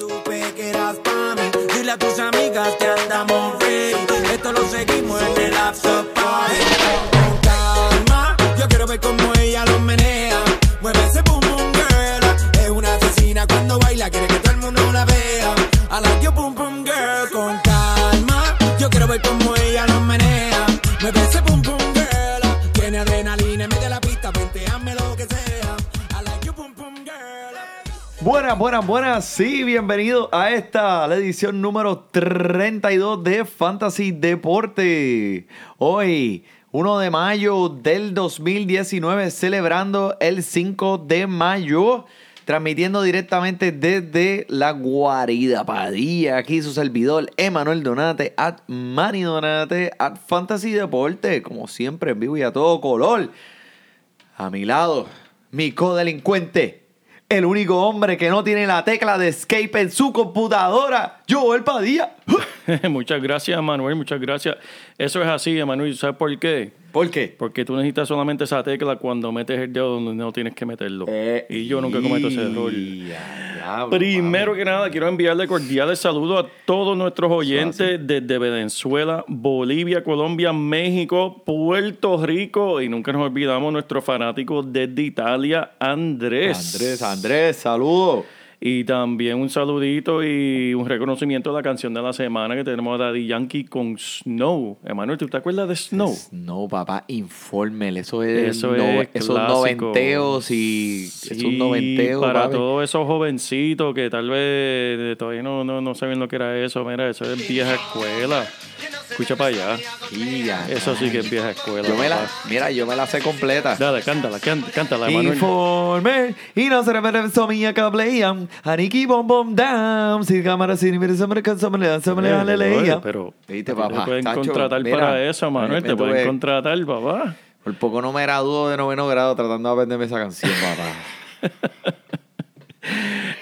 Supe que eras Dile a tus amigas que andamos ready. Esto lo seguimos en el after party. Con calma, yo quiero ver cómo ella lo menea. Mueve ese boom boom girl. Es una asesina cuando baila Quiere que todo el mundo la vea. I like your boom boom girl. Con calma, yo quiero ver cómo ella lo menea. Mueve ese boom boom girl. Tiene adrenalina en medio de la pista lo que sea Buenas, buenas, buenas. Sí, bienvenido a esta, la edición número 32 de Fantasy Deporte. Hoy, 1 de mayo del 2019, celebrando el 5 de mayo, transmitiendo directamente desde la guarida Padilla. Aquí su servidor, Emanuel Donate, at Mani Donate, at Fantasy Deporte, como siempre, en vivo y a todo color. A mi lado, mi codelincuente, el único hombre que no tiene la tecla de escape en su computadora, Joel Padilla. muchas gracias, Manuel, muchas gracias. Eso es así, Manuel. ¿Sabes por qué? ¿Por qué? Porque tú necesitas solamente esa tecla cuando metes el dedo donde no tienes que meterlo. Eh, y yo nunca cometo ese error. Diablo, Primero que nada, quiero enviarle cordiales saludos a todos nuestros oyentes desde Venezuela, Bolivia, Colombia, México, Puerto Rico y nunca nos olvidamos nuestro fanático desde Italia, Andrés. Andrés, Andrés, saludos. Y también un saludito y un reconocimiento a la canción de la semana que tenemos a Daddy Yankee con Snow. Emanuel, ¿tú te acuerdas de Snow? No, papá, infórmele. Eso es, Eso no- es esos noventeos y esos noventeos. para papi. todos esos jovencitos que tal vez todavía no, no, no saben lo que era eso. Mira, eso es vieja escuela. Escucha para allá. Ya, Eso sí que es vieja escuela. Yo me la, mira, yo me la sé completa. Dale, cántala, cántala, cántala, Emanuel. Informe y no se refiere a mía que hablean. Aniki bom bom dam. Si cámara sin mire se me cansa me le dan se me le dan le leía. Pero te pueden contratar para eso, Manuel. Te pueden contratar, papá. Por poco no me graduó de noveno grado tratando de aprenderme esa canción, papá.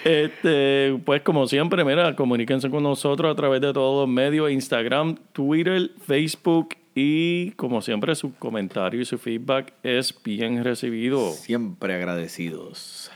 Este, pues como siempre, mira, comuníquense con nosotros a través de todos los medios, Instagram, Twitter, Facebook y como siempre su comentario y su feedback es bien recibido. Siempre agradecidos.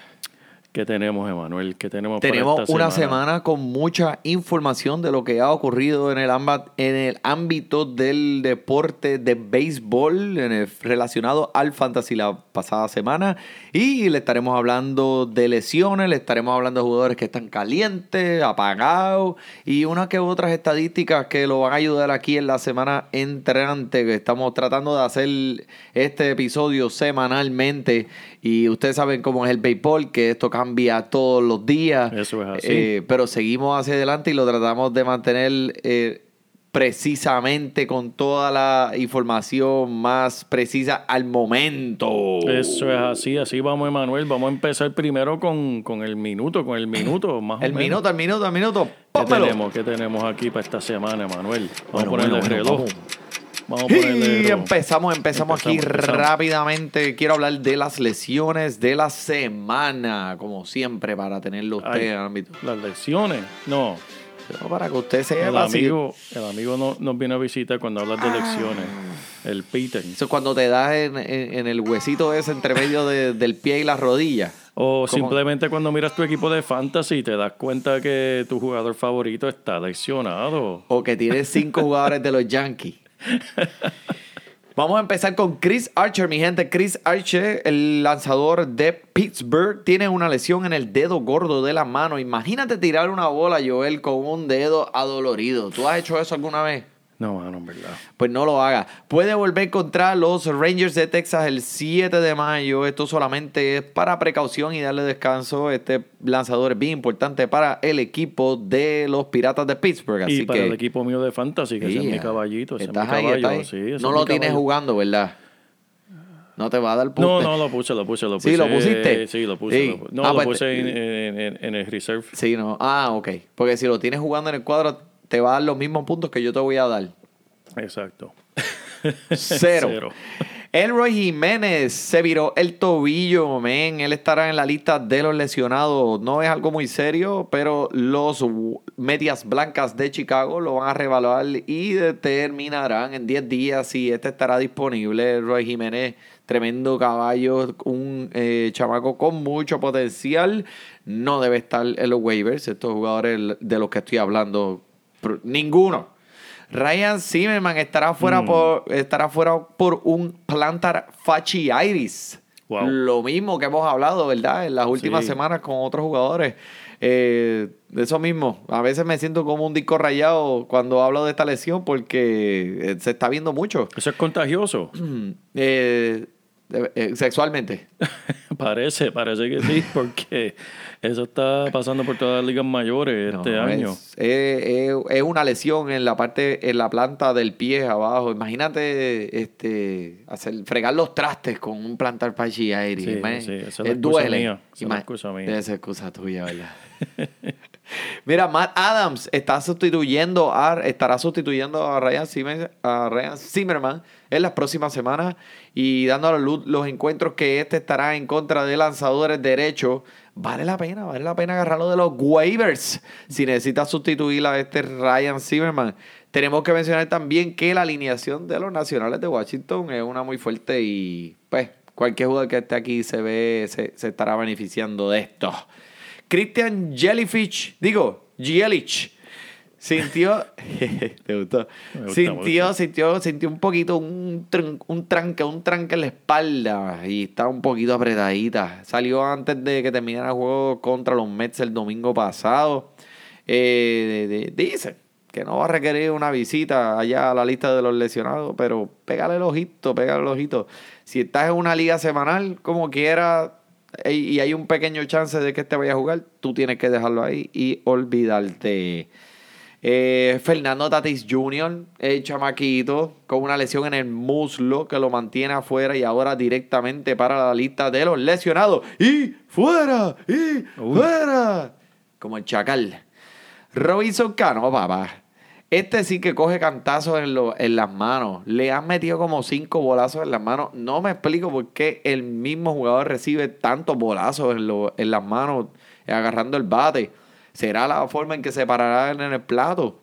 ¿Qué tenemos, Emanuel? ¿Qué tenemos para Tenemos esta una semana con mucha información de lo que ha ocurrido en el, amba- en el ámbito del deporte de béisbol en el- relacionado al fantasy la pasada semana. Y le estaremos hablando de lesiones, le estaremos hablando de jugadores que están calientes, apagados y unas que otras estadísticas que lo van a ayudar aquí en la semana entrante. Que estamos tratando de hacer este episodio semanalmente. Y ustedes saben cómo es el béisbol, que esto cambia todos los días. Eso es así. Eh, pero seguimos hacia adelante y lo tratamos de mantener eh, precisamente con toda la información más precisa al momento. Eso es así, así vamos, Emanuel. Vamos a empezar primero con, con el minuto, con el minuto, más o El menos. minuto, el minuto, el minuto. ¿Qué tenemos? ¿Qué tenemos aquí para esta semana, Emanuel? Vamos Bueno, a ponerle bueno, el reloj. Vamos a ponerle el Y empezamos, empezamos, aquí Empezamos, rápidamente. Quiero hablar de las lesiones de la semana, como siempre, para tenerlo usted Ay, en el ámbito. Las lecciones. No, Pero Para que usted el sepa. si- amigo, el amigo no, nos viene a visitar cuando hablas de lecciones. El Peter. Eso es cuando te das en, en- en el huesito ese entre medio de- del pie y la rodilla. O ¿Cómo? simplemente cuando miras tu equipo de fantasy y te das cuenta que tu jugador favorito está lesionado. O que tienes cinco jugadores de los Yankees. Vamos a empezar con Chris Archer, mi gente. Chris Archer, el lanzador de Pittsburgh, tiene una lesión en el dedo gordo de la mano. Imagínate tirar una bola, Joel, con un dedo adolorido. ¿Tú has hecho eso alguna vez? No, mano, en verdad. Pues no lo haga. Puede volver contra los Rangers de Texas el 7 de mayo. Esto solamente es para precaución y darle descanso. Este lanzador es bien importante para el equipo de los Piratas de Pittsburgh. Así y para que el equipo mío de fantasy, que ese es mi caballito. Ese es mi Estás ahí, caballo. estás ahí. Sí, ese no es lo tienes jugando, ¿verdad? No te va a dar punto. No, no, lo puse, lo puse, lo puse. ¿Sí, lo pusiste? Sí, lo puse. Sí. lo pu- no, Ah, lo pues, puse en, en- en- en el reserve. Sí, no. Ah, ok. Porque si lo tienes jugando en el cuadro, te va a dar los mismos puntos que yo te voy a dar. Exacto. Cero. Cero. Elroy Jiménez se viró el tobillo, men. Él estará en la lista de los lesionados. No es algo muy serio, pero los medias blancas de Chicago lo van a revaluar y determinarán en 10 días si este estará disponible. Elroy Jiménez, tremendo caballo, un eh, chamaco con mucho potencial. No debe estar en los waivers. Estos jugadores de los que estoy hablando, ninguno. Ryan Zimmerman estará fuera, Mm. por, estará fuera por un plantar fasciitis. Wow. Lo mismo que hemos hablado, ¿verdad? En las últimas Sí. semanas con otros jugadores. Eh, eso mismo. A veces me siento como un disco rayado cuando hablo de esta lesión porque eh, se está viendo mucho. Eso es contagioso. Eh, sexualmente. parece, parece que sí, porque eso está pasando por todas las ligas mayores este No, año. Es, es- es- es una lesión en la parte, en la planta del pie abajo. Imagínate este hacer, fregar los trastes con un plantar fasciitis. Sí, Man, sí, esa es eh, la excusa duele. mía, esa es excusa mía. Esa es excusa tuya, ¿verdad? Mira, Matt Adams está sustituyendo a, estará sustituyendo a Ryan, Zimmer- a Ryan Zimmerman en las próximas semanas y dando a la luz los encuentros que este estará en contra de lanzadores derechos. Vale la pena, vale la pena agarrarlo de los waivers si necesitas sustituir a este Ryan Zimmerman. Tenemos que mencionar también que la alineación de los nacionales de Washington es una muy fuerte y pues cualquier jugador que esté aquí se ve, se, se estará beneficiando de esto. Christian Jellyfish, digo, Jelich, sintió, ¿te gustó? Gusta, sintió, sintió, sintió un poquito un, un tranque, un tranque en la espalda y está un poquito apretadita. Salió antes de que terminara el juego contra los Mets el domingo pasado. Eh, de- de- dice que no va a requerir una visita allá a la lista de los lesionados, pero pégale el ojito, pégale el ojito. Si estás en una liga semanal, como quiera, y hay un pequeño chance de que este vaya a jugar, tú tienes que dejarlo ahí y olvidarte. Eh, Fernando Tatis Jr., el chamaquito, con una lesión en el muslo que lo mantiene afuera y ahora directamente para la lista de los lesionados. ¡Y fuera! ¡Y Uy. fuera! Como el chacal. Robinson Cano, papá. Este sí que coge cantazos en, lo- en las manos. Le han metido como cinco bolazos en las manos. No me explico por qué el mismo jugador recibe tantos bolazos en, lo- en las manos agarrando el bate. ¿Será la forma en que se parará en el plato?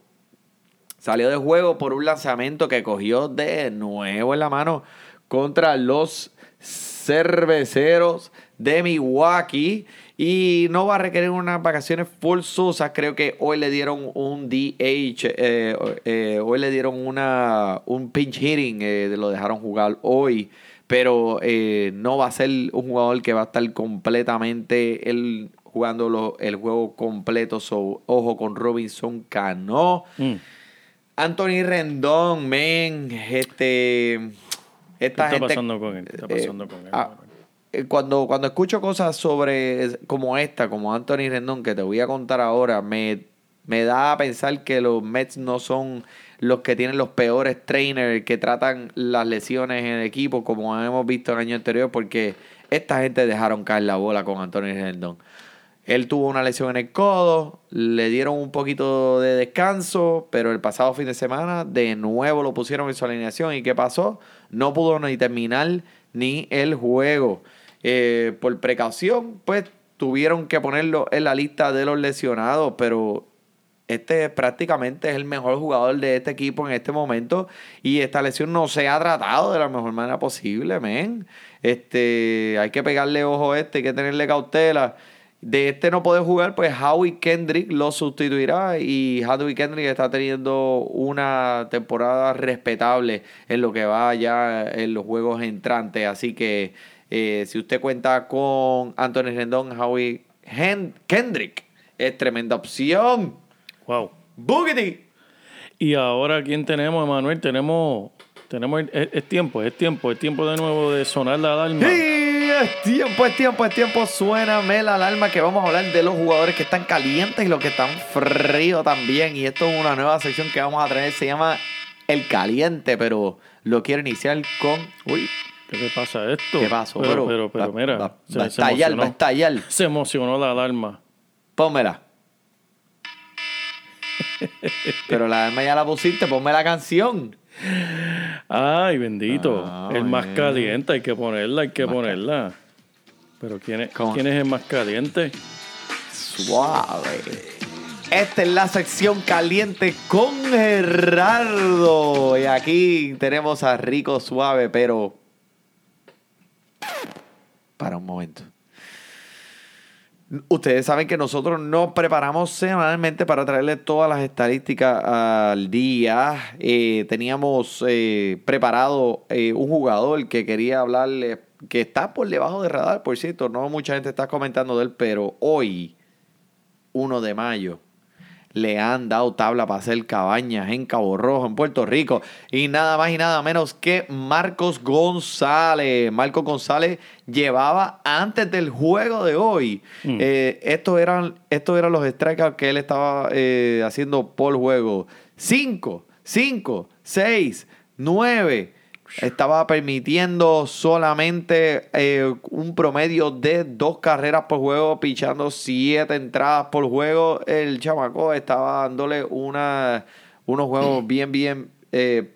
Salió de juego por un lanzamiento que cogió de nuevo en la mano contra los cerveceros de Milwaukee. Y no va a requerir unas vacaciones forzosas. Creo que hoy le dieron un DH. eh, eh, hoy le dieron una, un pinch hitting. eh, lo dejaron jugar hoy. Pero no va a ser un jugador que va a estar completamente el, jugando lo- el juego completo. So, ojo con Robinson Cano. Mm. Anthony Rendón, men, este, ¿Qué esta está gente, pasando con él? ¿Qué está eh, pasando con él? ah, eh, cuando, cuando escucho cosas sobre como esta, como Anthony Rendón, que te voy a contar ahora, me, me da a pensar que los Mets no son los que tienen los peores trainers que tratan las lesiones en el equipo, como hemos visto el año anterior, porque esta gente dejaron caer la bola con Anthony Rendón. Él tuvo una lesión en el codo, le dieron un poquito de descanso, pero el pasado fin de semana de nuevo lo pusieron en su alineación. ¿Y qué pasó? No pudo ni terminar ni el juego. Eh, por precaución, pues tuvieron que ponerlo en la lista de los lesionados, pero este prácticamente es el mejor jugador de este equipo en este momento y esta lesión no se ha tratado de la mejor manera posible, men. Este, hay que pegarle ojo a este, hay que tenerle cautela. De este no puede jugar, pues Howie Kendrick lo sustituirá y Howie Kendrick está teniendo una temporada respetable en lo que va ya en los juegos entrantes, así que eh, si usted cuenta con Anthony Rendón, Howie Hen- Kendrick es tremenda opción. Wow. Boogity. Y ahora, ¿quién tenemos, Emanuel? Tenemos, tenemos es, es tiempo, es tiempo, es tiempo de nuevo de sonar la alarma. Sí, es tiempo, es tiempo, es tiempo. Suéname la alarma que vamos a hablar de los jugadores que están calientes y los que están fríos también. Y esto es una nueva sección que vamos a traer. Se llama El Caliente, pero lo quiero iniciar con. Uy, ¿Qué le pasa esto? ¿Qué pasó? Pero, pero, mira, va, se, va a estallar, va a emocionó. estallar. Se emocionó la alarma. Pónmela. Pero la alarma ya la pusiste, ponme la canción. Ay, bendito. Ah, el más bueno. caliente, hay que ponerla, hay que ponerla. Pero ¿quién es. ¿quién es el más caliente? Suave. Esta es la sección caliente con Gerardo. Y aquí tenemos a Rico Suave, pero. Para un momento. Ustedes saben que nosotros nos preparamos semanalmente para traerles todas las estadísticas al día. Eh, teníamos eh, preparado eh, un jugador que quería hablarle, que está por debajo de radar, por cierto. No mucha gente está comentando de él, pero hoy 1 de mayo. Le han dado tabla para hacer cabañas en Cabo Rojo, en Puerto Rico. Y nada más y nada menos que Marcos González. Marcos González llevaba antes del juego de hoy. eh, estos, eran, estos eran los strikeouts que él estaba eh, haciendo por juego. 5, 5, 6, 9. Estaba permitiendo solamente eh, un promedio de dos carreras por juego, pichando siete entradas por juego. El chamaco estaba dándole una, unos juegos bien, bien eh,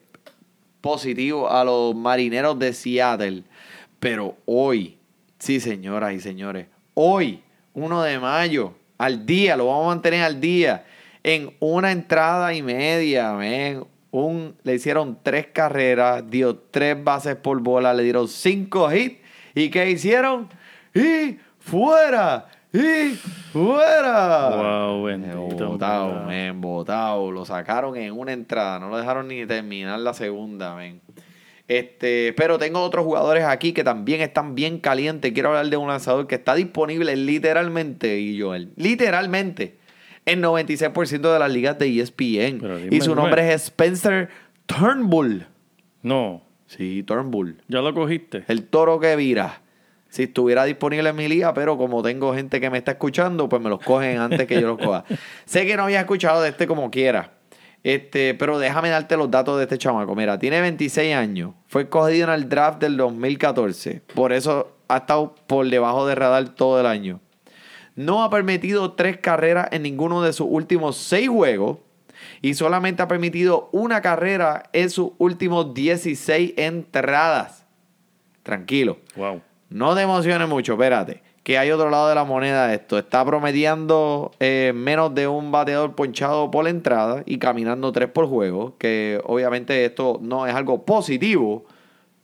positivos a los marineros de Seattle. Pero hoy, sí, señoras y señores, hoy, 1 de mayo, al día, lo vamos a mantener al día, en una entrada y media, men. Un, le hicieron tres carreras, dio tres bases por bola, le dieron cinco hits. ¿Y qué hicieron? ¡Y fuera! ¡Y fuera! Wow, bendito. Botado, mira. men, botado. Lo sacaron en una entrada. No lo dejaron ni terminar la segunda, men. Este, pero tengo otros jugadores aquí que también están bien calientes. Quiero hablar de un lanzador que está disponible literalmente, y Joel, literalmente, en 96% de las ligas de ESPN. Y su nombre es Spencer Turnbull. No, Sí, Turnbull. ya lo cogiste. El toro que vira. Si estuviera disponible en mi liga, pero como tengo gente que me está escuchando, pues me los cogen antes que yo los coja. sé que no había escuchado de este como quiera. Este, pero déjame darte los datos de este chamaco. Mira, tiene 26 años. Fue escogido en el draft del 2014. Por eso ha estado por debajo de radar todo el año. No ha permitido tres carreras en ninguno de sus últimos seis juegos. Y solamente ha permitido una carrera en sus últimos 16 entradas. Tranquilo. Wow. No te emociones mucho, espérate. Que hay otro lado de la moneda de esto. Está promediando eh, menos de un bateador ponchado por entrada y caminando tres por juego. Que obviamente esto no es algo positivo.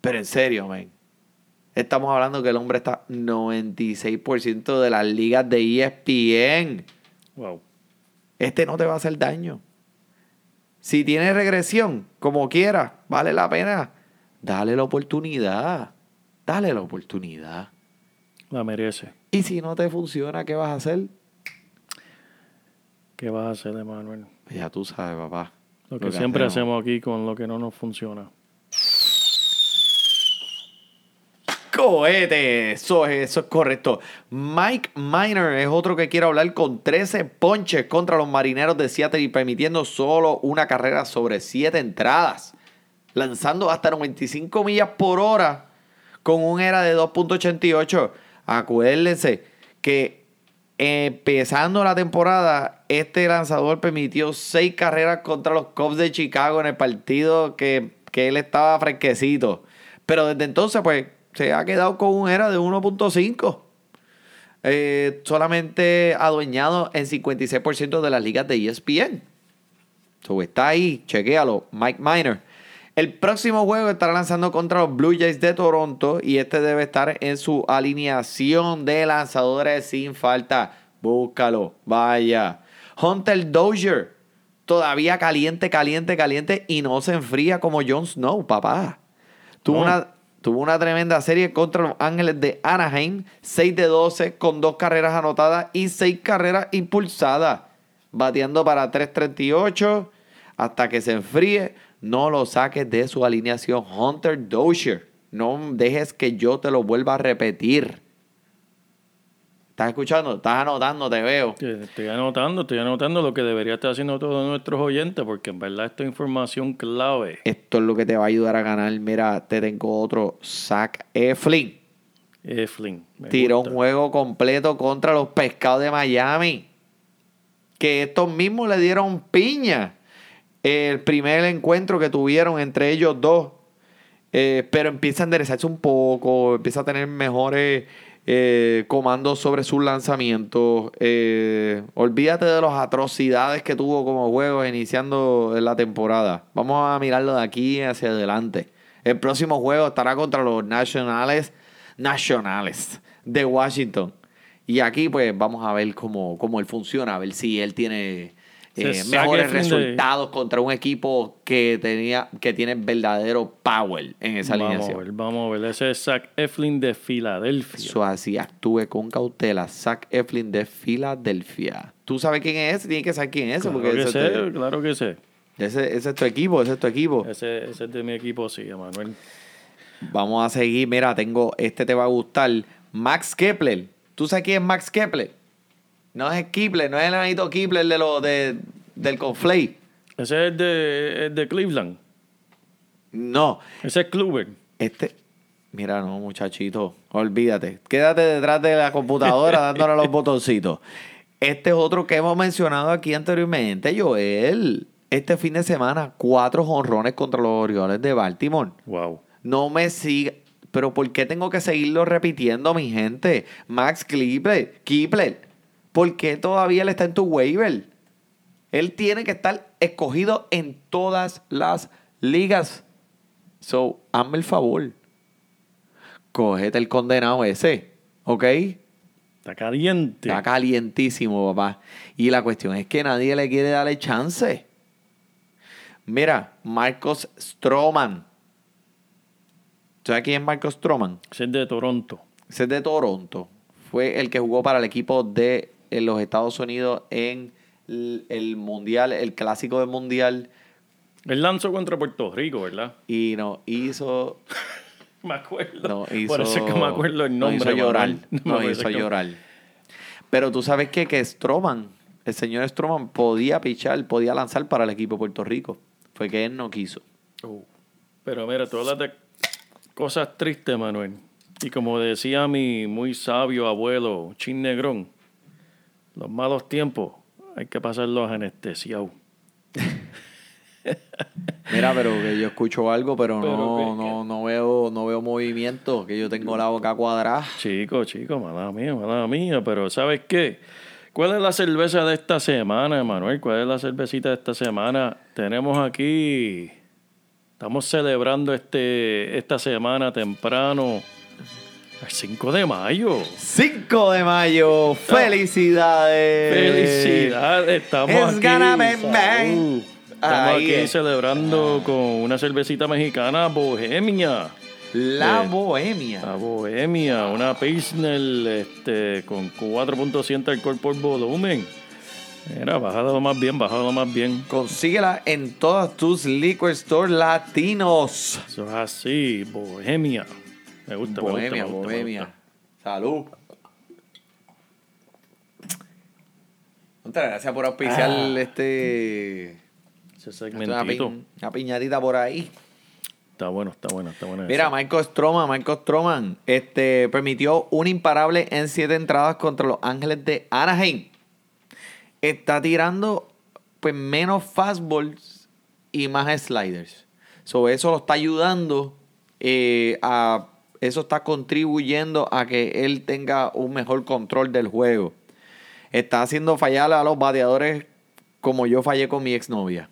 Pero en serio, men. Estamos hablando que el hombre está 96% de las ligas de ESPN. Wow. Este no te va a hacer daño. Si tiene regresión, como quieras, vale la pena. Dale la oportunidad. Dale la oportunidad. La merece. Y si no te funciona, ¿qué vas a hacer? ¿Qué vas a hacer, Emanuel? Ya tú sabes, papá. Lo que siempre hacemos aquí con lo que no nos funciona. Cohete, eso es, correcto. Mike Miner es otro que quiero hablar con 13 ponches contra los marineros de Seattle y permitiendo solo una carrera sobre 7 entradas. Lanzando hasta 95 millas por hora con un era de 2.88. Acuérdense que empezando la temporada, este lanzador permitió 6 carreras contra los Cubs de Chicago en el partido que, que él estaba fresquecito. Pero desde entonces, pues, se ha quedado con un era de 1.5. Eh, solamente adueñado en 56% de las ligas de ESPN. So, está ahí, chequéalo, Mike Miner. El próximo juego estará lanzando contra los Blue Jays de Toronto y este debe estar en su alineación de lanzadores sin falta. Búscalo, vaya. Hunter Dozier, todavía caliente, caliente, caliente y no se enfría como Jon Snow, papá. Tuvo No. una, tuvo una tremenda serie contra los Ángeles de Anaheim, 6 de 12 con dos carreras anotadas y 6 carreras impulsadas, bateando para 3.38 hasta que se enfríe. No lo saques de su alineación Hunter Dozier. No dejes que yo te lo vuelva a repetir. ¿Estás escuchando? ¿Estás anotando? Te veo. Estoy anotando, estoy anotando lo que debería estar haciendo todos nuestros oyentes, porque en verdad esto es información clave. Esto es lo que te va a ayudar a ganar. Mira, te tengo otro. Zach Eflin. Eflin. tiró gusta. un juego completo contra los pescados de Miami. Que estos mismos le dieron piña. El primer encuentro que tuvieron entre ellos dos. Eh, pero empieza a enderezarse un poco. Empieza a tener mejores eh, sobre sus lanzamientos. Eh, olvídate de las atrocidades que tuvo como juego iniciando la temporada. Vamos a mirarlo de aquí hacia adelante. El próximo juego estará contra los Nationales nacionales de Washington. Y aquí pues vamos a ver cómo, cómo él funciona, a ver si él tiene eh, mejores de- resultados contra un equipo que tenía que tiene verdadero power en esa Vamos a alineación. ver, vamos a ver. Ese es Zach Eflin de Filadelfia. Eso así, actúe con cautela. Zach Eflin de Filadelfia. ¿Tú sabes quién es? Tienes que saber quién es. Claro porque que ese, sé, claro que sé. ese- ese es tu equipo, ese es tu equipo. Ese, ese es de mi equipo, sí, Emanuel. Vamos a seguir. Mira, tengo, este te va a gustar. Max Kepler. ¿Tú sabes quién es Max Kepler? No es Kepler, no es el anito Kepler de lo, de, del Conflay. Ese es de, es de Cleveland. No, Ese es Kluber. este... Mira, no, muchachito, olvídate. Quédate detrás de la computadora dándole los botoncitos. Este es otro que hemos mencionado aquí anteriormente, Joel. Este fin de semana, cuatro jonrones contra los Orioles de Baltimore. Wow. No me siga. Pero ¿por qué tengo que seguirlo repitiendo, mi gente? Max Kepler, Kepler. ¿Por qué todavía él está en tu waiver? Él tiene que estar escogido en todas las ligas. So, hazme el favor. Cógete el condenado ese. ¿Ok? Está caliente. Está calientísimo, papá. Y la cuestión es que nadie le quiere darle chance. Mira, Marcos Stroman. ¿Sabes quién es Marcos Stroman? Ese es de Toronto. Ese es de Toronto. Fue el que jugó para el equipo de eh, los Estados Unidos en el, Mundial, el clásico del Mundial. Él lanzó contra Puerto Rico, ¿verdad? Y no hizo. Me acuerdo. No, hizo Por eso es que me acuerdo el nombre. hizo llorar. Me hizo que- llorar. Pero tú sabes qué? que Stroman, el señor Stroman, podía pichar, podía lanzar para el equipo de Puerto Rico. Fue que él no quiso. Uh, Pero mira, tú hablas de cosas tristes, Manuel. Y como decía mi muy sabio abuelo, Chin Negrón, los malos tiempos hay que pasarlos anestesiados. Mira, pero que yo escucho algo, pero, Pero no, no, no veo, no veo movimiento, que yo tengo la boca cuadrada. Chico, chico, mala mía, mala mía. Pero ¿sabes qué? ¿Cuál es la cerveza de esta semana, Manuel? ¿Cuál es la cervecita de esta semana? Tenemos aquí... Estamos celebrando este, esta semana temprano, 5 de mayo. 5 de mayo, felicidades. Felicidades, estamos It's aquí. gonna be. Estamos aquí es. celebrando con una cervecita mexicana bohemia. La Eh, bohemia. La bohemia, una Pilsner este, con 4.100 alcohol por volumen. Mira, bájalo más bien, bájalo más bien. Consíguela en todos tus liquor stores latinos. Eso es así, bohemia. Me gusta, me bohemia, gusta, me gusta, me bohemia. gusta. Salud. Muchas gracias por auspiciar Ah. este. Ese una, segmentito. pi- una piñadita por ahí. Está bueno, está bueno, está bueno. Mira. Michael Stroman, Michael Stroman, este, permitió un imparable en siete entradas contra los Ángeles de Anaheim. Está tirando pues menos fastballs y más sliders. So, eso lo está ayudando eh, a eso está contribuyendo a que él tenga un mejor control del juego. Está haciendo fallar a los bateadores como yo fallé con mi exnovia.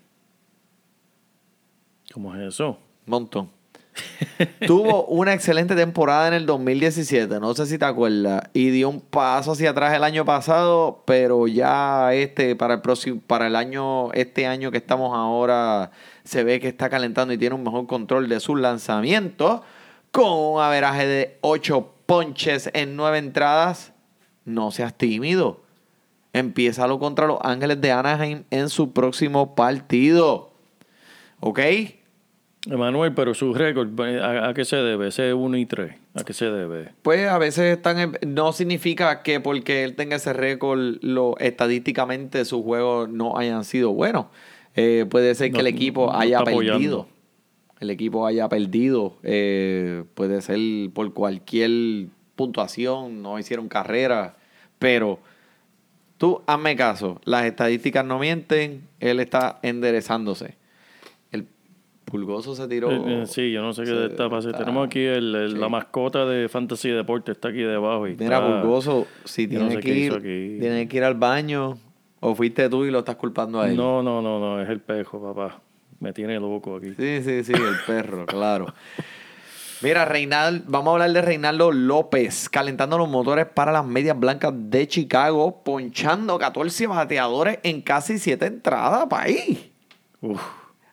¿Cómo es eso? Montón. Tuvo una excelente temporada en el 2017, no sé si te acuerdas, y dio un paso hacia atrás el año pasado, pero ya este para el próximo para el año este año que estamos ahora se ve que está calentando y tiene un mejor control de sus lanzamientos con un averaje de 8 ponches en 9 entradas. No seas tímido. Empiézalo contra los Ángeles de Anaheim en su próximo partido. ¿Ok? Emanuel, pero su récord, ¿a, a qué se debe? Ese 1 y 3, ¿a qué se debe? Pues a veces están en- no significa que porque él tenga ese récord, lo, estadísticamente sus juegos no hayan sido buenos. Eh, puede ser que No- el equipo no haya apoyando. El equipo haya perdido. eh, puede ser por cualquier puntuación, no hicieron carrera. Pero tú hazme caso, las estadísticas no mienten, él está enderezándose. El pulgoso se tiró. Eh, eh, sí, yo no sé qué se- está pasando. Tenemos aquí el- el- sí. la mascota de Fantasy Deporte, está aquí debajo. Y Mira, está- Pulgoso, si no sé que, ir, tienes que ir al baño, o fuiste tú y lo estás culpando a él. No, no, no, no, es el pejo, papá. Me tiene loco aquí. Sí, sí, sí, el perro, claro. Mira, Reinaldo, vamos a hablar de Reinaldo López, calentando los motores para las medias blancas de Chicago, ponchando 14 bateadores en casi 7 entradas, país. Uf.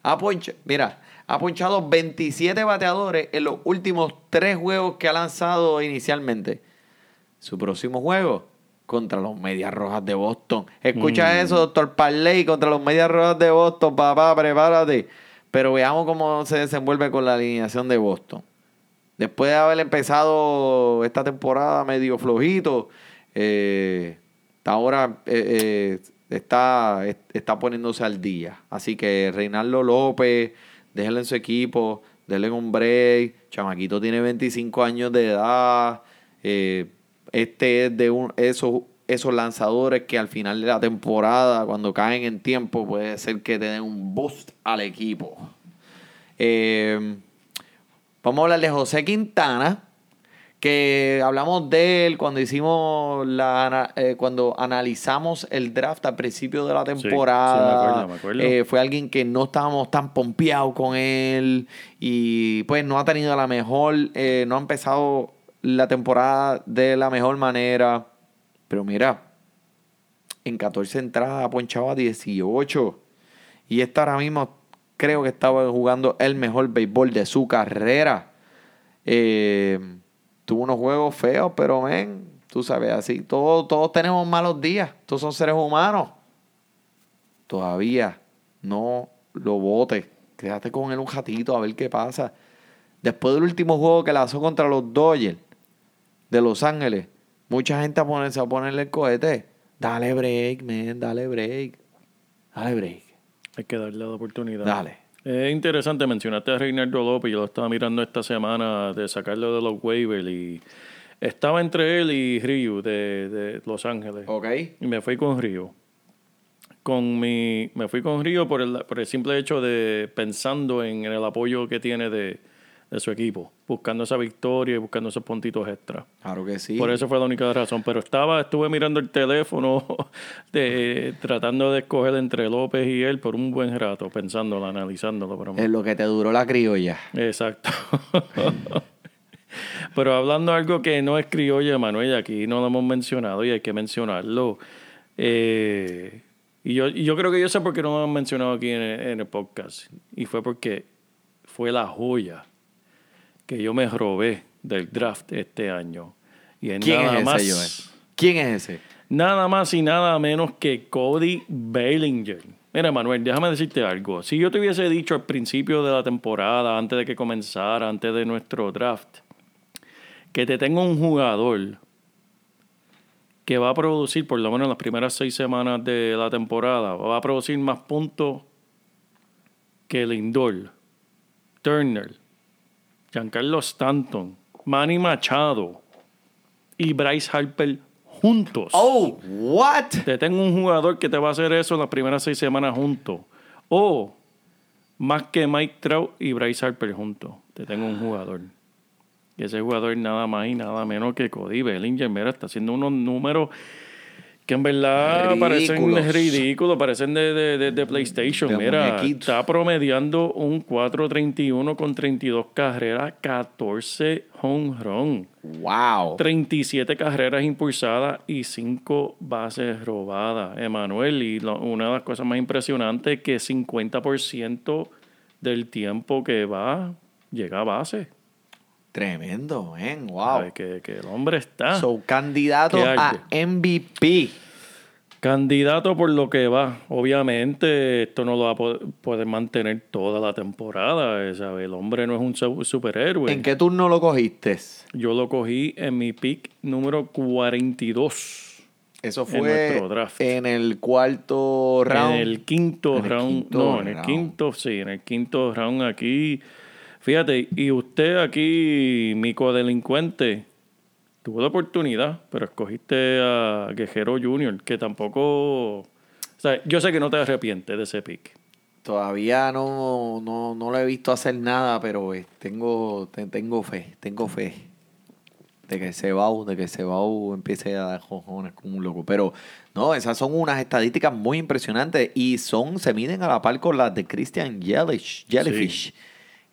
Ha mira, ha ponchado 27 bateadores en los últimos tres juegos que ha lanzado inicialmente. Su próximo juego contra los Medias Rojas de Boston. Escucha eso, doctor Parley, contra los Medias Rojas de Boston, papá, prepárate. Pero veamos cómo se desenvuelve con la alineación de Boston. Después de haber empezado esta temporada medio flojito, eh, ahora eh, eh, está, está poniéndose al día. Así que Reinaldo López, déjenlo en su equipo, denle un break. Chamaquito tiene 25 años de edad. eh, este es de un, esos, esos lanzadores que al final de la temporada, cuando caen en tiempo, puede ser que te den un boost al equipo. Eh, Vamos a hablar de José Quintana, que hablamos de él cuando hicimos la eh, cuando analizamos el draft al principio de la sí, me temporada. acuerdo, me acuerdo. Eh, fue alguien que no estábamos tan pompeados con él y pues no ha tenido la mejor, eh, no ha empezado la temporada de la mejor manera. Pero mira, en 14 entradas ha ponchado a 18. Y esta ahora mismo creo que estaba jugando el mejor béisbol de su carrera. Eh, tuvo unos juegos feos, pero men, tú sabes, así, todos, todos tenemos malos días. Todos son seres humanos. Todavía no lo votes. Quédate con él un ratito a ver qué pasa. Después del último juego que lanzó contra los Dodgers de Los Ángeles, mucha gente a ponerse a ponerle el cohete. Dale break, man, dale break. Dale break. Hay que darle la oportunidad. Dale. Es interesante, mencionaste a Reinaldo López, yo lo estaba mirando esta semana de sacarlo de los waivers y estaba entre él y Ryu de, de Los Ángeles. Ok. Y me fui con Río. Con mi, me fui con Río por el, por el simple hecho de pensando en el apoyo que tiene de, de su equipo, buscando esa victoria y buscando esos puntitos extra. Claro que sí. Por eso fue la única razón. Pero estaba, estuve mirando el teléfono, de, tratando de escoger entre López y él por un buen rato, pensándolo, analizándolo. Pero Es lo que te duró la criolla. Exacto. Pero hablando de algo que no es criolla, Manuel, aquí no lo hemos mencionado y hay que mencionarlo. Eh, y, yo, y yo creo que yo sé por qué no lo hemos mencionado aquí en el, en el podcast. Y fue porque fue la joya que yo me robé del draft este año. Y es ¿Quién nada es más, ese, Joel? ¿Quién es ese? Nada más y nada menos que Cody Bellinger. Mira, Manuel, déjame decirte algo. Si yo te hubiese dicho al principio de la temporada, antes de que comenzara, antes de nuestro draft, que te tengo un jugador que va a producir, por lo menos en las primeras seis semanas de la temporada, va a producir más puntos que Lindor, Turner, Giancarlo Stanton, Manny Machado y Bryce Harper juntos. Oh, what? Te tengo un jugador que te va a hacer eso en las primeras seis semanas juntos. O más que Mike Trout y Bryce Harper juntos. Te tengo un jugador. Y ese jugador nada más y nada menos que Cody Bellinger. Mira, está haciendo unos números que en verdad parecen Ridículos. ridículos, parecen de, de- de- de PlayStation. De Mira, muñequitos. está promediando un 4.31 con 32 carreras, 14 home run. Wow. 37 carreras impulsadas y 5 bases robadas, Emanuel. Y lo- una de las cosas más impresionantes es que 50% del tiempo que va llega a base. Tremendo, man. Wow. ¿Sabes? Que, que el hombre está. So, candidato a. MVP. Candidato por lo que va. Obviamente, esto no lo va a po- poder mantener toda la temporada. eh, ¿sabe? El hombre no es un su- superhéroe. ¿En qué turno lo cogiste? Yo lo cogí en mi pick número 42. Eso En fue nuestro draft. en el cuarto round. En el quinto En el round. quinto no, en el quinto, sí, en el quinto round aquí. Fíjate, y usted aquí, mi codelincuente, tuvo la oportunidad, pero escogiste a Guerrero Jr., que tampoco. O sea, yo sé que no te arrepientes de ese pick. Todavía no, no, no lo he visto hacer nada, pero eh, tengo, te- tengo fe, tengo fe. De que Sebau, de que Sebau empiece a dar cojones como un loco. Pero no, esas son unas estadísticas muy impresionantes y son, se miden a la par con las de Christian Jellish, Jellyfish.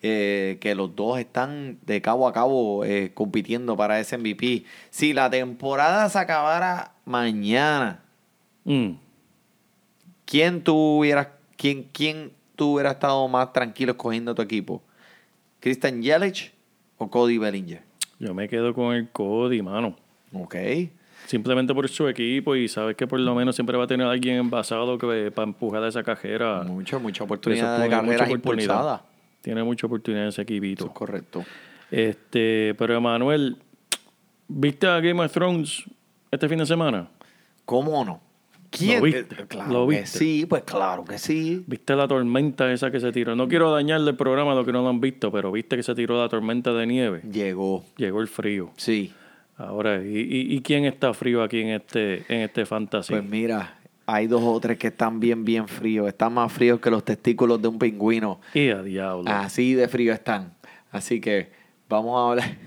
Eh, que los dos están de cabo a cabo eh, compitiendo para ese MVP. Si la temporada se acabara mañana, Mm. ¿quién tú hubieras, quién, quién tú hubieras estado más tranquilo escogiendo tu equipo? ¿Christian Yelich o Cody Bellinger? Yo me quedo con el Cody, mano. Ok. Simplemente por su equipo y sabes que por lo menos siempre va a tener alguien envasado que para empujar a esa cajera. Mucha, mucha Eso oportunidad de carreras impulsadas. Tiene mucha oportunidad ese Eso equipito. es correcto. Este, pero Emanuel, ¿viste a Game of Thrones este fin de semana? ¿Cómo no? ¿Quién? ¿Lo viste? Eh, Claro ¿Lo que sí, pues claro que sí. ¿Viste la tormenta esa que se tiró? No quiero dañarle el programa a los que no lo han visto, pero viste que se tiró la tormenta de nieve. Llegó. Llegó el frío. Sí. Ahora, ¿y, y, y quién está frío aquí en este, en este fantasy? Pues mira, hay dos o tres que están bien, bien fríos. Están más fríos que los testículos de un pingüino. y a diablo. Así de frío están. Así que vamos a hablar.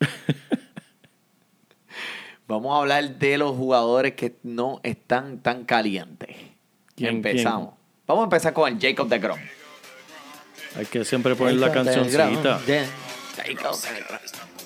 vamos a hablar de los jugadores que no están tan calientes. ¿Quién, Empezamos. Vamos a empezar con el Jacob de Grom. Hay que siempre poner la Jacob cancioncita. Jacob deGrom.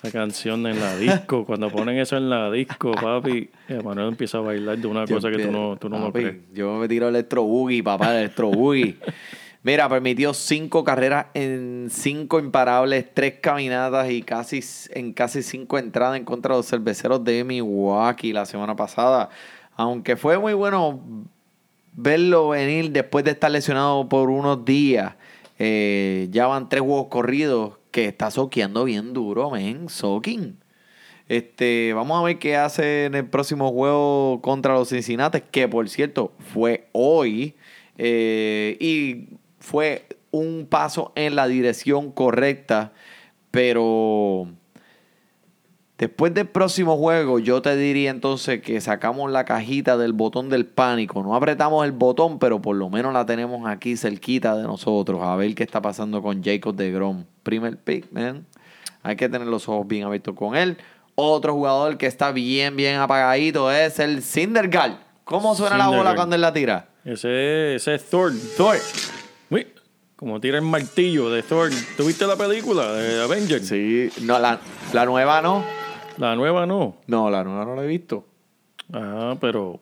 Esa canción en la disco. Cuando ponen eso en la disco, papi, Emanuel empieza a bailar de una Yo cosa que tú no, tú no lo papi, crees. Yo me tiro electro boogie, papá, electro boogie. Mira, permitió cinco carreras en cinco imparables, tres caminatas y casi en casi cinco entradas en contra de los cerveceros de Milwaukee la semana pasada. Aunque fue muy bueno verlo venir después de estar lesionado por unos días. Eh, ya van tres juegos corridos que está soqueando bien duro, men. Soaking. Este, vamos a ver qué hace en el próximo juego contra los Cincinnati, que por cierto fue hoy. eh, y fue un paso en la dirección correcta. Pero después del próximo juego, yo te diría entonces que sacamos la cajita del botón del pánico. No apretamos el botón, pero por lo menos la tenemos aquí cerquita de nosotros. A ver qué está pasando con Jacob de Grom. Primer pick, man. Hay que tener los ojos bien abiertos con él. Otro jugador que está bien, bien apagadito es el Syndergaard. ¿Cómo suena la bola cuando él la tira? Ese, ese es Thor. Thor. Uy, como tira el martillo de Thor. ¿Tuviste la película de Avengers? Sí, no, la, la nueva no. La nueva no. No, la nueva no la he visto. Ah, pero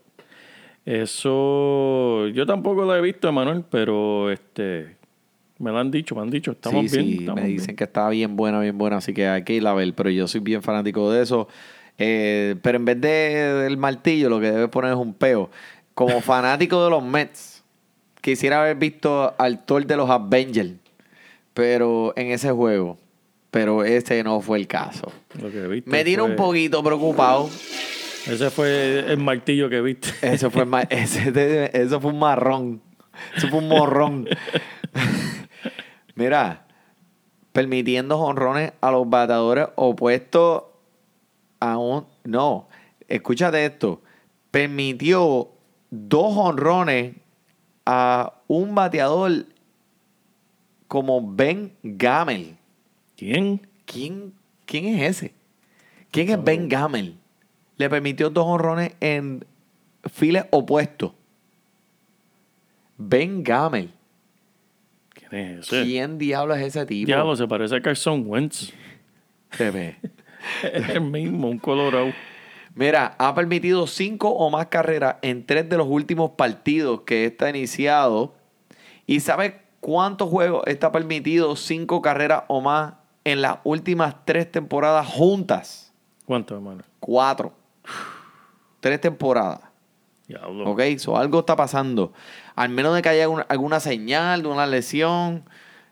eso yo tampoco la he visto, Emanuel, pero este me lo han dicho, me han dicho, estamos sí, bien. sí, estamos me bien. dicen que está bien buena, bien buena, así que hay que ir a ver, pero yo soy bien fanático de eso. Eh, pero en vez de, del martillo, lo que debe poner es un peo. Como fanático de los Mets, quisiera haber visto al Thor de los Avengers, pero en ese juego. Pero ese no fue el caso. Lo que viste Me tiene fue- un poquito preocupado. Ese fue el martillo que viste. Eso fue, ese eso fue un marrón. Eso fue un morrón. Mira, permitiendo honrones a los batadores opuestos a un. No, escúchate esto. Permitió dos honrones a un bateador como Ben Gamel. ¿Quién? ¿Quién, quién es ese? ¿Quién es Ben Gamel? Le permitió dos honrones en files opuestos. Ben Gamel. ¿Quién es ese? ¿Quién diablo es ese tipo? Diablo, se parece a Carson Wentz. Bebé. Es el mismo, un colorado. Mira, ha permitido cinco o más carreras en tres de los últimos partidos que está iniciado. ¿Y sabe cuántos juegos está permitido cinco carreras o más en las últimas tres temporadas juntas? ¿Cuánto, hermano? Cuatro. tres temporadas. Diablo. ¿Ok? So, algo está pasando. Al menos de que haya alguna, alguna señal de una lesión,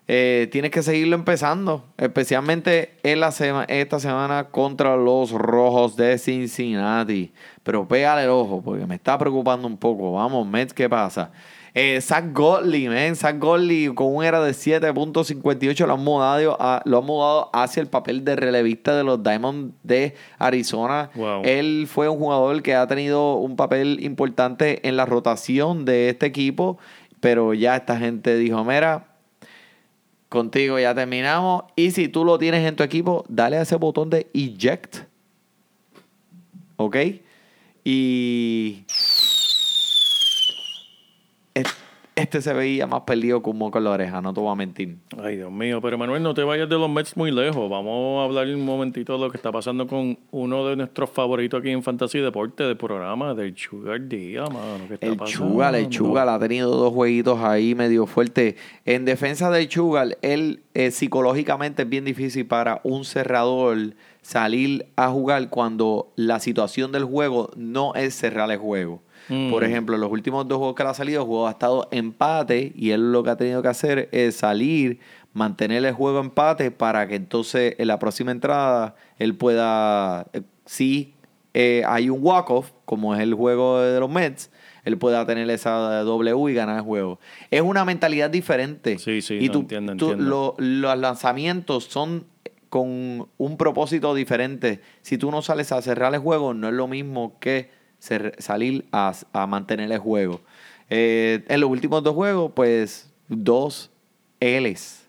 eh, tienes que seguirlo empezando. Especialmente en la sema- esta semana contra los Rojos de Cincinnati. Pero pégale el ojo porque me está preocupando un poco. Vamos, Mets, ¿qué pasa? Eh, Zach Gottlieb, man. Zach con un era de 7.58 lo han, mudado a- lo han mudado hacia el papel de relevista de los Diamonds de Arizona. Wow. Él fue un jugador que ha tenido un papel importante en la rotación de este equipo, pero ya esta gente dijo, mira, contigo ya terminamos y si tú lo tienes en tu equipo, dale a ese botón de eject. ¿Ok? Y este se veía más perdido que un moco en la oreja, no te voy a mentir. Ay, Dios mío. Pero Manuel, no te vayas de los Mets muy lejos. Vamos a hablar un momentito de lo que está pasando con uno de nuestros favoritos aquí en Fantasy Deporte del programa, del Sugar Díaz, mano. ¿Qué está El pasando? Chugal, el Chugal ha tenido dos jueguitos ahí medio fuertes. En defensa del Chugal, él eh, psicológicamente es bien difícil para un cerrador salir a jugar cuando la situación del juego no es cerrar el juego. Mm. Por ejemplo, en los últimos dos juegos que le ha salido, el juego ha estado empate y él lo que ha tenido que hacer es salir, mantener el juego empate para que entonces en la próxima entrada él pueda, eh, si eh, hay un walk-off, como es el juego de los Mets, él pueda tener esa W y ganar el juego. Es una mentalidad diferente. Sí, sí, y no, tú- entiendo, tú- entiendo. lo- los lanzamientos son con un propósito diferente. Si tú no sales a cerrar el juego, no es lo mismo que salir a, a mantener el juego. Eh, en los últimos dos juegos, pues, dos L's.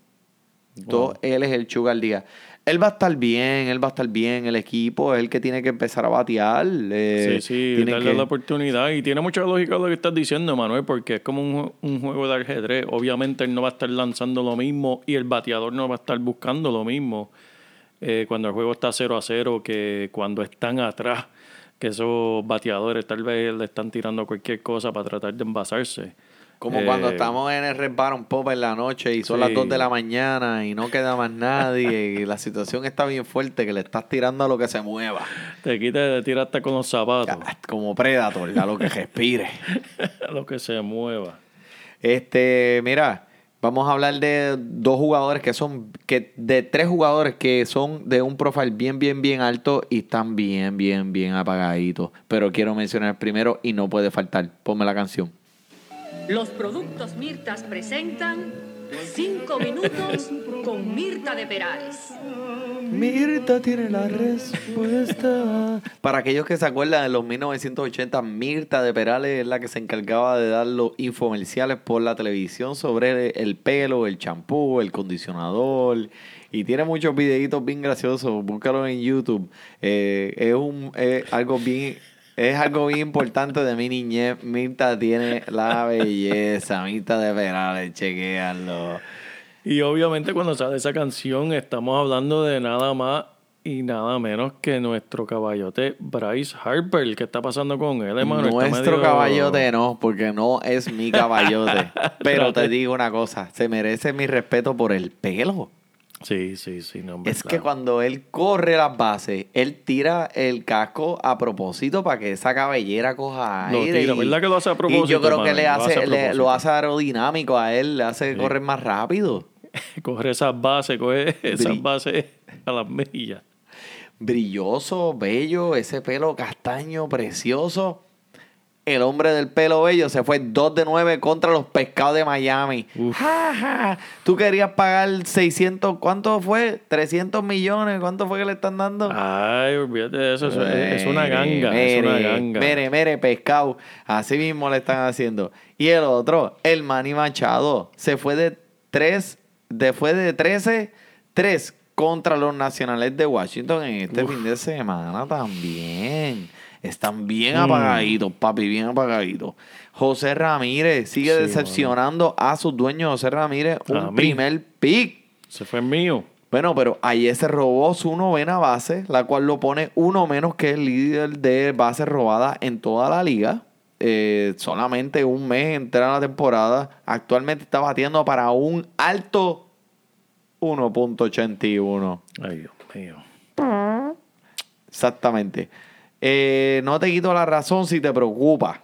Dos L's el Sugar Díaz. Él va a estar bien, él va a estar bien, el equipo es el que tiene que empezar a batear. eh, Sí, sí, darle que- la oportunidad. Y tiene mucha lógica lo que estás diciendo, Manuel, porque es como un juego de ajedrez. Obviamente él no va a estar lanzando lo mismo y el bateador no va a estar buscando lo mismo eh, cuando el juego está 0 a 0 que cuando están atrás, que esos bateadores tal vez le están tirando cualquier cosa para tratar de envasarse. Como Eh, cuando estamos en el Red Baron Pop en la noche y son Sí. las 2 de la mañana y no queda más nadie y la situación está bien fuerte que le estás tirando a lo que se mueva. Te quita de tirar hasta con los zapatos, Como Predator, a lo que respire. a lo que se mueva. Este, mira, vamos a hablar de dos jugadores que son, que de tres jugadores que son de un profile bien, bien, bien alto y están bien, bien, bien apagaditos. Pero quiero mencionar primero y no puede faltar. Ponme la canción. Los productos Mirtas presentan 5 minutos con Mirta de Perales. Mirta tiene la respuesta. Para aquellos que se acuerdan de los 1980, Mirta de Perales es la que se encargaba de dar los infomerciales por la televisión sobre el pelo, el champú, el condicionador. Y tiene muchos videitos bien graciosos. Búscalo en YouTube. Eh, es un es algo bien. Es algo bien importante de mi niñez. Mirta tiene la belleza. Mirta de Perales, chequealo. Y obviamente cuando sale esa canción estamos hablando de nada más y nada menos que nuestro caballote Bryce Harper. ¿Qué está pasando con él, hermano? Nuestro medio- caballote no, porque no es mi caballote. Pero te digo una cosa, se merece mi respeto por el pelo. Sí, sí, sí. No, Es que cuando él corre las bases, él tira el casco a propósito para que esa cabellera coja Lo aire. tira, y- ¿verdad que lo hace a propósito, Y yo creo que le Lo hace, hace a le- lo hace aerodinámico a él, le hace Sí. correr más rápido. Coger esas bases, coger esas bases a las millas. brilloso, bello, ese pelo castaño, precioso. El hombre del pelo bello se fue 2 de 9 contra los pescados de Miami. Ja, ja. Tú querías pagar 600, ¿cuánto fue? 300 millones, ¿cuánto fue que le están dando? Ay, olvídate de eso. es, una ganga. es una ganga. Mere, mere, pescado. Así mismo le están haciendo. Y el otro, el Manny Machado, se fue de 3, de, fue de 13, 3 contra los nacionales de Washington en este fin de semana también. Están bien Mm. apagaditos, papi, bien apagaditos. José Ramírez sigue Sí, decepcionando a sus dueños. José Ramírez, un A mí. primer pick. Se fue el mío. Bueno, pero ayer se robó su novena base, la cual lo pone uno menos que el líder de bases robadas en toda la liga. Eh, solamente un mes entera la temporada. Actualmente está batiendo para un alto 1.81. Ay, Dios mío. Exactamente. Eh, no te quito la razón si te preocupa.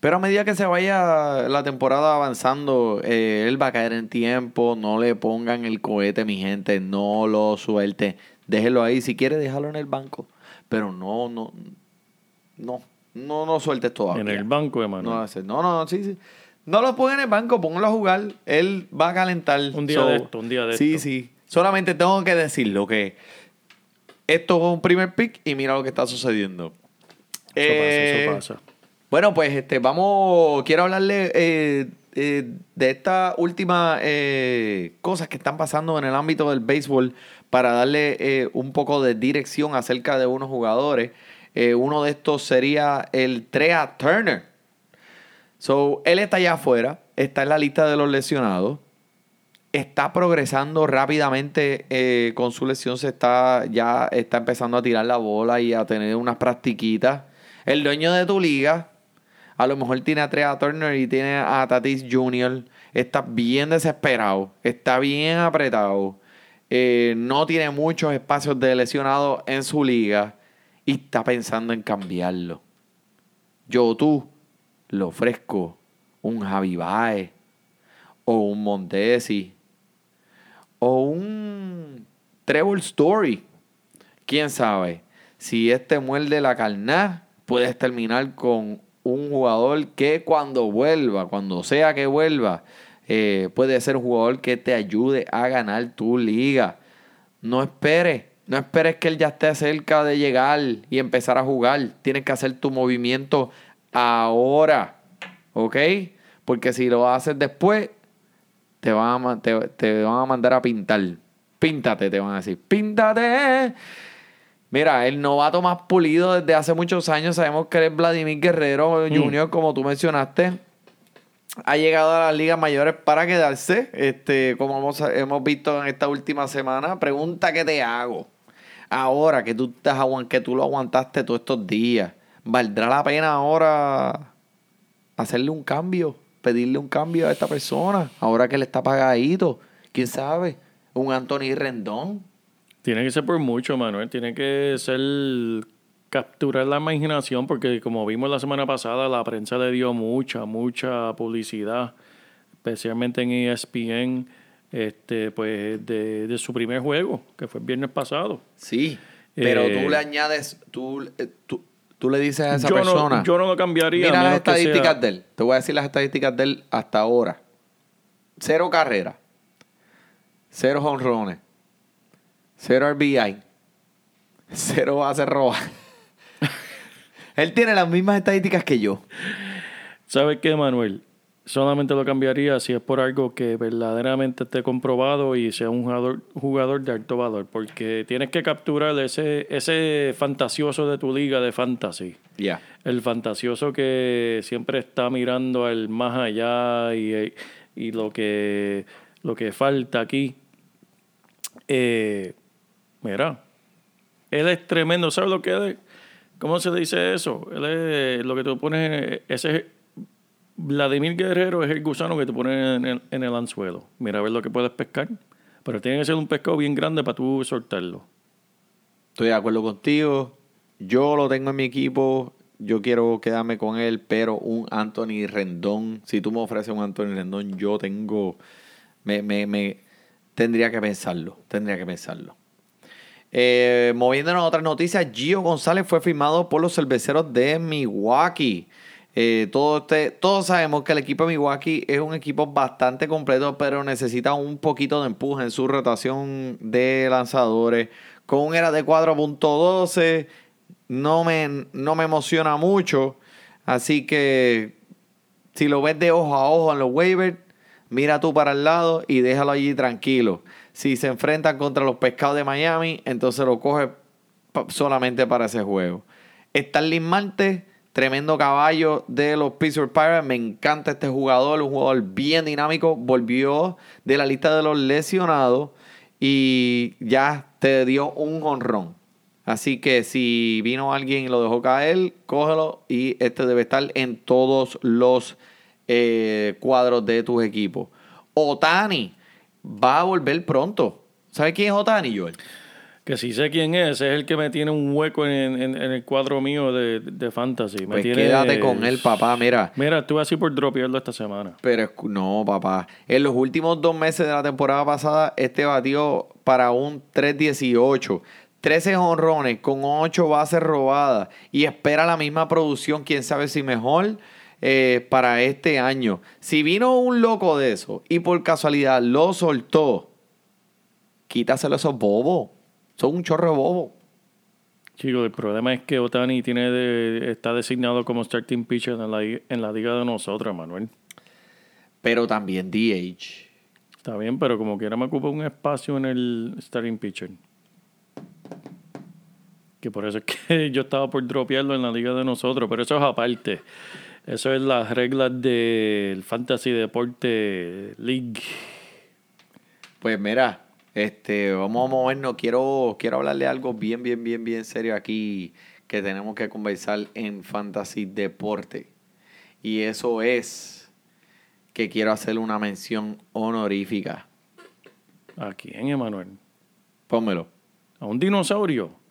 Pero a medida que se vaya la temporada avanzando, eh, él va a caer en tiempo. No le pongan el cohete, mi gente. No lo suelte. Déjelo ahí. Si quiere, déjalo en el banco. Pero no, no, no, no, no sueltes todavía. En el banco, No, hermano. hace- no, no, sí, sí. No lo pongan en el banco, pónganlo a jugar. Él va a calentar. Un día de esto, un día de sí, esto. Sí, Solamente tengo que decirlo que esto es un primer pick y mira lo que está sucediendo. Eso Eh, pasa, eso pasa. Bueno, pues este, vamos, quiero hablarle eh, eh, de estas últimas eh, cosas que están pasando en el ámbito del béisbol para darle eh, un poco de dirección acerca de unos jugadores. Eh, uno de estos sería el Trea Turner. So, él está allá afuera, está en la lista de los lesionados, está progresando rápidamente eh, con su lesión, se está ya está empezando a tirar la bola y a tener unas practiquitas. El dueño de tu liga, a lo mejor tiene a Trea Turner y tiene a Tatis Jr., está bien desesperado, está bien apretado, eh, no tiene muchos espacios de lesionado en su liga y está pensando en cambiarlo. Yo tú le ofrezco un Javi o un Montesi o un Trevor Story. ¿Quién sabe? Si este muerde la carná, puedes terminar con un jugador que cuando vuelva, cuando sea que vuelva, eh, puede ser un jugador que te ayude a ganar tu liga. No esperes, no esperes que él ya esté cerca de llegar y empezar a jugar. Tienes que hacer tu movimiento ahora, ¿ok? Porque si lo haces después, te van a, te, te van a mandar a pintar. Píntate, te van a decir. Píntate. Mira, el novato más pulido desde hace muchos años, sabemos que es Vladimir Guerrero Jr., como tú mencionaste. Ha llegado a las ligas mayores para quedarse, este, como hemos, hemos visto en esta última semana. Pregunta que te hago. Ahora que tú, estás que tú lo aguantaste todos estos días, ¿valdrá la pena ahora hacerle un cambio? Pedirle un cambio a esta persona, ahora que le está pagadito. ¿Quién sabe? Un Anthony Rendón. Tiene que ser por mucho, Manuel. Tiene que ser capturar la imaginación, porque como vimos la semana pasada, la prensa le dio mucha, mucha publicidad, especialmente en ESPN, este, pues, de, de su primer juego, que fue el viernes pasado. Sí, pero Eh, tú le añades, tú, eh, tú, tú le dices a esa yo persona. No, yo no lo cambiaría. Mira las sea- estadísticas de él. Te voy a decir las estadísticas de él hasta ahora. Cero carrera. Cero honrones. Cero RBI. Cero base roja. él tiene las mismas estadísticas que yo. ¿Sabes qué, Manuel? Solamente lo cambiaría si es por algo que verdaderamente esté comprobado y sea un jugador, jugador de alto valor, porque tienes que capturar ese, ese fantasioso de tu liga de fantasy. Ya. El fantasioso que siempre está mirando al más allá y, y lo, que, lo que falta aquí. Eh, mira, él es tremendo. ¿Sabes lo que es? ¿Cómo se dice eso? Él es lo que tú pones. Ese Vladimir Guerrero es el gusano que te el, en el anzuelo. Mira a ver lo que puedes pescar. Pero tiene que ser un pescado bien grande para tú soltarlo. Estoy de acuerdo contigo. Yo lo tengo en mi equipo. Yo quiero quedarme con él, pero un Anthony Rendón. Si tú me ofreces un Anthony Rendón, yo tengo. Me, me, me- tendría que pensarlo. Tendría que pensarlo. Eh, moviéndonos a otras noticias, Gio González fue firmado por los cerveceros de Milwaukee. Eh, todo este- todos sabemos que el equipo de Milwaukee es un equipo bastante completo, pero necesita un poquito de empuje en su rotación de lanzadores. Con un era de 4.12, no me, no me emociona mucho. Así que si lo ves de ojo a ojo en los waivers, mira tú para el lado y déjalo allí tranquilo. Si se enfrentan contra los pescados de Miami, entonces lo coge pa- solamente para ese juego. Starling Marte, tremendo caballo de los Pittsburgh Pirates. Me encanta este jugador, un jugador bien dinámico. Volvió de la lista de los lesionados y ya te dio un honrón. Así que si vino alguien y lo dejó caer, cógelo y este debe estar en todos los eh, cuadros de tus equipos. Otani va a volver pronto. ¿Sabes quién es Otani, Joel? Que sí sé quién es, es el que me tiene un hueco en, en- en el cuadro mío de, de fantasy. Me Pues tiene- quédate con él, papá, mira. Mira, estuve así por dropearlo esta semana. Pero no, papá. En los últimos dos meses de la temporada pasada, este batió para un 3.18. 13 honrones con 8 bases robadas. Y espera la misma producción, quién sabe si mejor, eh, para este año. Si vino un loco de eso y por casualidad lo soltó, quítaselo a esos bobos. Son un chorro de bobos. Chicos, el problema es que Otani tiene de- está designado como starting pitcher en la, en la liga de nosotros, Manuel. Pero también DH. Está bien, pero como quiera me ocupa un espacio en el starting pitcher. Que por eso es que yo estaba por dropearlo en la liga de nosotros, pero eso es aparte. Eso es las reglas del Fantasy Deporte League. Pues mira, este, vamos a movernos. Quiero, quiero hablarle algo bien, bien, bien, bien serio aquí que tenemos que conversar en Fantasy Deporte. Y eso es que quiero hacer una mención honorífica. ¿A quién, Emanuel? Pónmelo. ¿A un dinosaurio?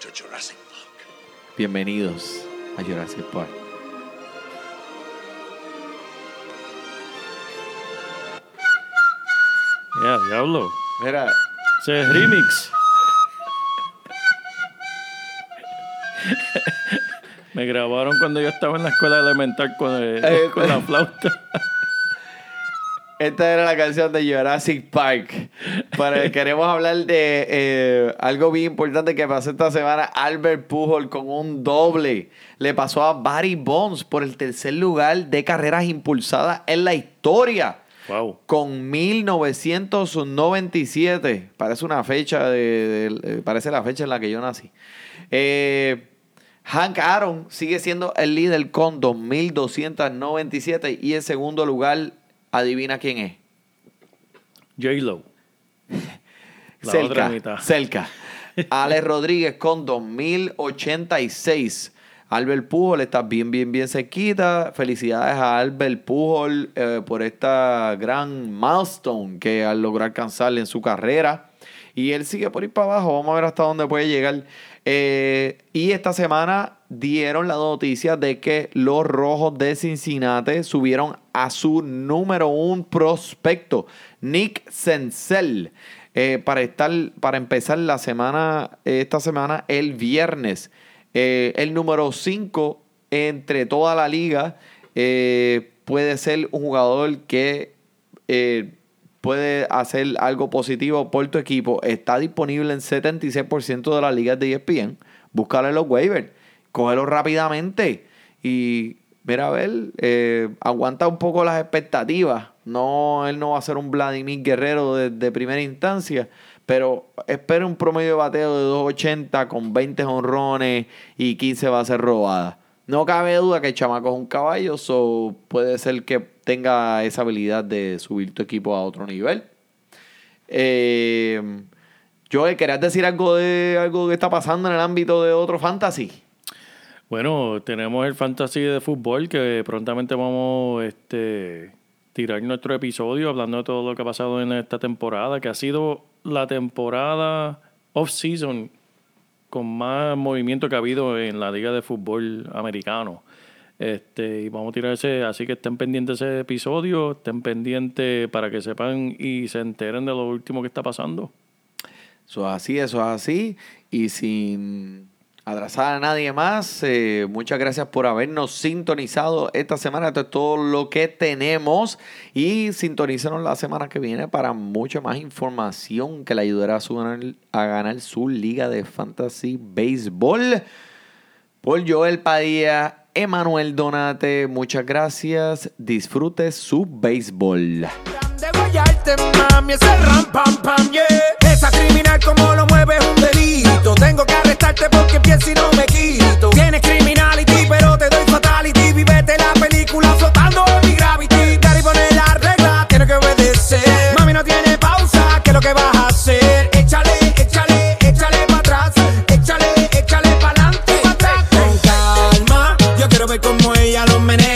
to Jurassic Park. Bienvenidos a Jurassic Park. Ya, diablo. Mira, es remix. Me grabaron cuando yo estaba en la escuela elemental con, el- Eh, con la flauta. Esta era la canción de Jurassic Park. Pero queremos hablar de eh, algo bien importante que pasó esta semana. Albert Pujol con un doble. Le pasó a Barry Bonds por el tercer lugar de carreras impulsadas en la historia. Wow. Con 1997. Parece una fecha de, de- parece la fecha en la que yo nací. Eh, Hank Aaron sigue siendo el líder con 2.297 y en segundo lugar, adivina quién es. J-Lo. Cerca, cerca. Alex Rodríguez con 2086. Albert Pujol está bien, bien, bien cerquita. Felicidades a Albert Pujol eh, por esta gran milestone que al lograr alcanzar en su carrera. Y él sigue por ir para abajo. Vamos a ver hasta dónde puede llegar. Eh, y esta semana dieron la noticia de que los rojos de Cincinnati subieron a su número un prospecto, Nick Senzel, eh, para, estar, para empezar la semana, esta semana, el viernes. Eh, el número 5 entre toda la liga eh, puede ser un jugador que eh, puede hacer algo positivo por tu equipo. Está disponible en 76% de las ligas de ESPN. Búscalo en los waivers. Cógelo rápidamente. Y mira, a ver, eh, aguanta un poco las expectativas. No, él no va a ser un Vladimir Guerrero de, de primera instancia. Pero espera un promedio de bateo de 2.80 con 20 honrones y 15 bases robadas. No cabe duda que el chamaco es un caballo, so puede ser que tenga esa habilidad de subir tu equipo a otro nivel. Eh, Joel, ¿querías decir algo de algo que está pasando en el ámbito de otro fantasy? Bueno, tenemos el fantasy de fútbol que prontamente vamos este tirar nuestro episodio hablando de todo lo que ha pasado en esta temporada, que ha sido la temporada off-season con más movimiento que ha habido en la liga de fútbol americano. Este, y vamos a tirar ese, así que estén pendientes ese episodio, estén pendientes para que sepan y se enteren de lo último que está pasando. Eso es así, eso es así. Y sin atrasar a nadie más, eh, muchas gracias por habernos sintonizado esta semana. Esto es todo lo que tenemos. Y sintonícenos la semana que viene para mucha más información que le ayudará a, su ganar, a ganar su liga de fantasy béisbol. Por Joel Padilla, Emanuel Donate, muchas gracias. Disfrute su béisbol. Guayarte, mami, ese ram, pam, pam, yeah. Esa criminal como lo mueve es un delito. Tengo que arrestarte porque pienso y no me quito. Tienes criminality, pero te doy fatality. Vivete la película flotando en mi gravity. Gary pone la regla, tiene que obedecer. Mami no tiene pausa, ¿qué es lo que vas a hacer? Échale, échale, échale para atrás. Échale, échale para adelante. Con calma, yo quiero ver cómo ella lo menea.